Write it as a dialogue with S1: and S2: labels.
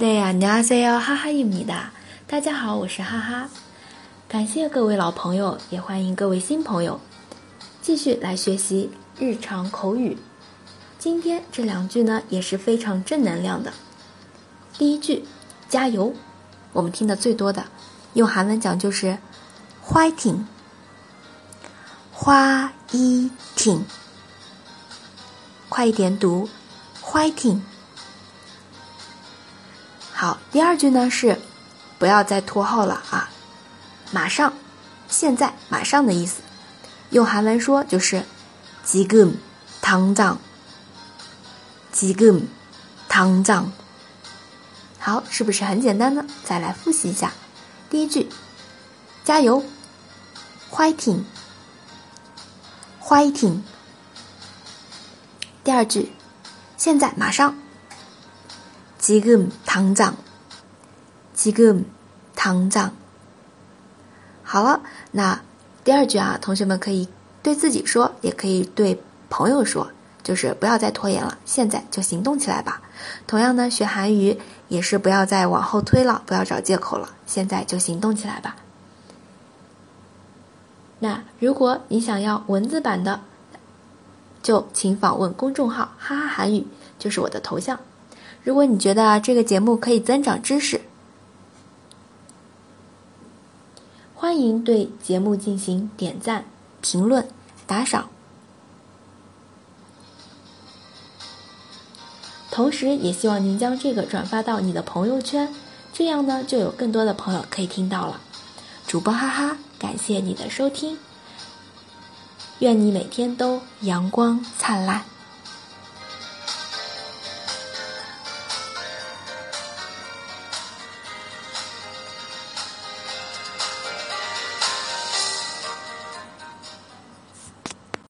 S1: 对呀，你好，세 요， 哈哈一米的，大家好，我是哈哈，感谢各位老朋友，也欢迎各位新朋友，继续来学习日常口语。今天这两句呢也是非常正能量的。第一句，加油，我们听的最多的，用韩文讲就是 “fighting”，fighting，快一点读，fighting。好，第二句呢是，不要再拖后了啊，马上，现在，马上的意思，用韩文说就是지금당 장， 지금당 장。 好，是不是很简单呢？再来复习一下，第一句，加油，fighting，fighting。第二句，现在，马上。 지금당 장， 지금당 장。 好了，那第二句啊，同学们可以对自己说，也可以对朋友说，就是不要再拖延了，现在就行动起来吧。同样呢，学韩语也是不要再往后推了，不要找借口了，现在就行动起来吧。那如果你想要文字版的，就请访问公众号“哈哈韩语”，就是我的头像。 如果你觉得这个节目可以增长知识，欢迎对节目进行点赞、评论、打赏，同时也希望您将这个转发到你的朋友圈，这样呢就有更多的朋友可以听到了。主播哈哈，感谢你的收听，愿你每天都阳光灿烂。